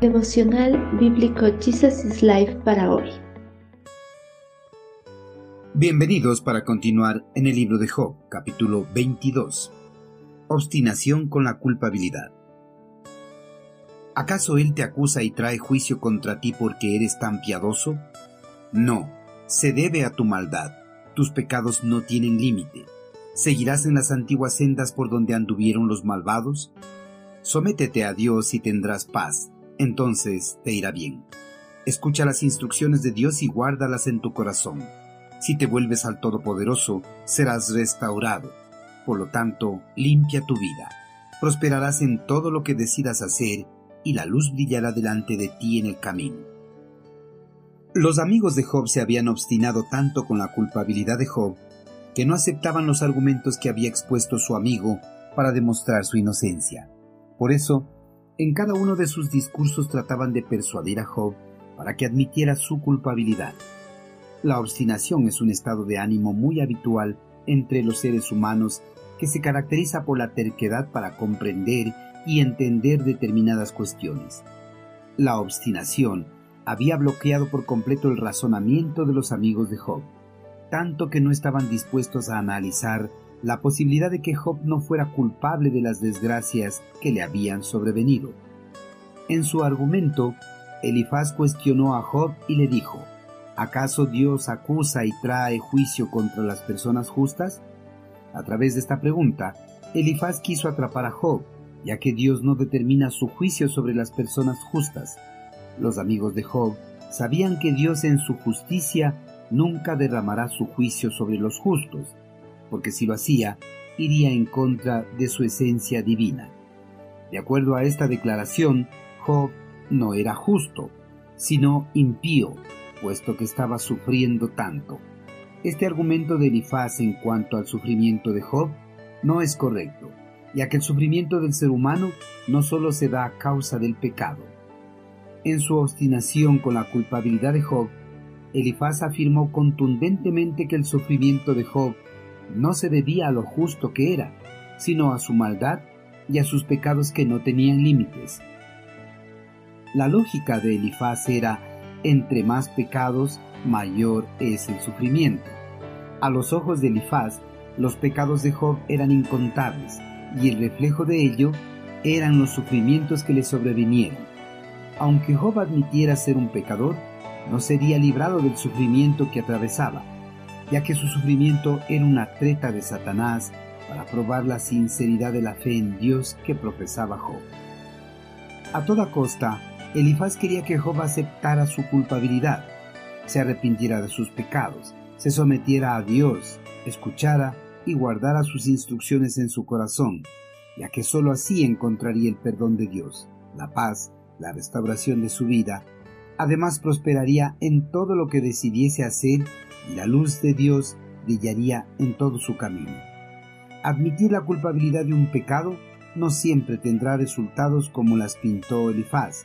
Devocional Bíblico Jesus is Life para hoy. Bienvenidos para continuar en el libro de Job, capítulo 22. Obstinación con la culpabilidad. ¿Acaso él te acusa y trae juicio contra ti porque eres tan piadoso? No, se debe a tu maldad. Tus pecados no tienen límite. ¿Seguirás en las antiguas sendas por donde anduvieron los malvados? Sométete a Dios y tendrás paz, entonces te irá bien. Escucha las instrucciones de Dios y guárdalas en tu corazón. Si te vuelves al Todopoderoso, serás restaurado. Por lo tanto, limpia tu vida. Prosperarás en todo lo que decidas hacer y la luz brillará delante de ti en el camino. Los amigos de Job se habían obstinado tanto con la culpabilidad de Job que no aceptaban los argumentos que había expuesto su amigo para demostrar su inocencia. Por eso, en cada uno de sus discursos trataban de persuadir a Job para que admitiera su culpabilidad. La obstinación es un estado de ánimo muy habitual entre los seres humanos que se caracteriza por la terquedad para comprender y entender determinadas cuestiones. La obstinación había bloqueado por completo el razonamiento de los amigos de Job, tanto que no estaban dispuestos a analizar la posibilidad de que Job no fuera culpable de las desgracias que le habían sobrevenido. En su argumento, Elifaz cuestionó a Job y le dijo, ¿acaso Dios acusa y trae juicio contra las personas justas? A través de esta pregunta, Elifaz quiso atrapar a Job, ya que Dios no determina su juicio sobre las personas justas. Los amigos de Job sabían que Dios en su justicia nunca derramará su juicio sobre los justos, porque si lo hacía, iría en contra de su esencia divina. De acuerdo a esta declaración, Job no era justo, sino impío, puesto que estaba sufriendo tanto. Este argumento de Elifaz en cuanto al sufrimiento de Job no es correcto, ya que el sufrimiento del ser humano no solo se da a causa del pecado. En su obstinación con la culpabilidad de Job, Elifaz afirmó contundentemente que el sufrimiento de Job no se debía a lo justo que era, sino a su maldad y a sus pecados que no tenían límites. La lógica de Elifaz era, entre más pecados, mayor es el sufrimiento. A los ojos de Elifaz, los pecados de Job eran incontables, y el reflejo de ello eran los sufrimientos que le sobrevinieron. Aunque Job admitiera ser un pecador, no sería librado del sufrimiento que atravesaba, ya que su sufrimiento era una treta de Satanás para probar la sinceridad de la fe en Dios que profesaba Job. A toda costa, Elifaz quería que Job aceptara su culpabilidad, se arrepintiera de sus pecados, se sometiera a Dios, escuchara y guardara sus instrucciones en su corazón, ya que sólo así encontraría el perdón de Dios, la paz, la restauración de su vida, además prosperaría en todo lo que decidiese hacer la luz de Dios brillaría en todo su camino. Admitir la culpabilidad de un pecado no siempre tendrá resultados como las pintó Elifaz,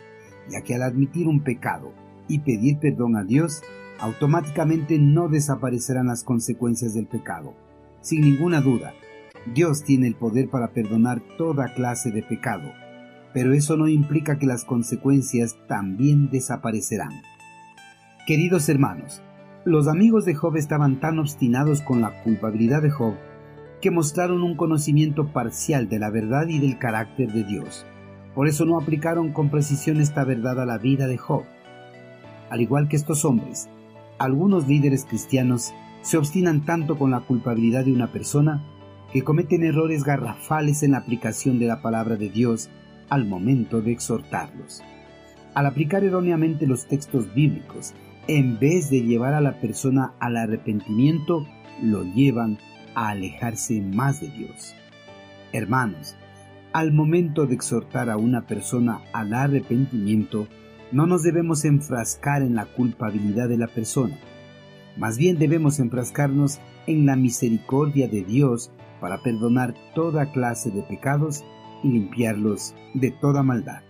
ya que al admitir un pecado y pedir perdón a Dios, automáticamente no desaparecerán las consecuencias del pecado. Sin ninguna duda, Dios tiene el poder para perdonar toda clase de pecado, pero eso no implica que las consecuencias también desaparecerán. Queridos hermanos, los amigos de Job estaban tan obstinados con la culpabilidad de Job que mostraron un conocimiento parcial de la verdad y del carácter de Dios. Por eso no aplicaron con precisión esta verdad a la vida de Job. Al igual que estos hombres, algunos líderes cristianos se obstinan tanto con la culpabilidad de una persona que cometen errores garrafales en la aplicación de la palabra de Dios al momento de exhortarlos. Al aplicar erróneamente los textos bíblicos en vez de llevar a la persona al arrepentimiento, lo llevan a alejarse más de Dios. Hermanos, al momento de exhortar a una persona al arrepentimiento, no nos debemos enfrascar en la culpabilidad de la persona. Más bien debemos enfrascarnos en la misericordia de Dios para perdonar toda clase de pecados y limpiarlos de toda maldad.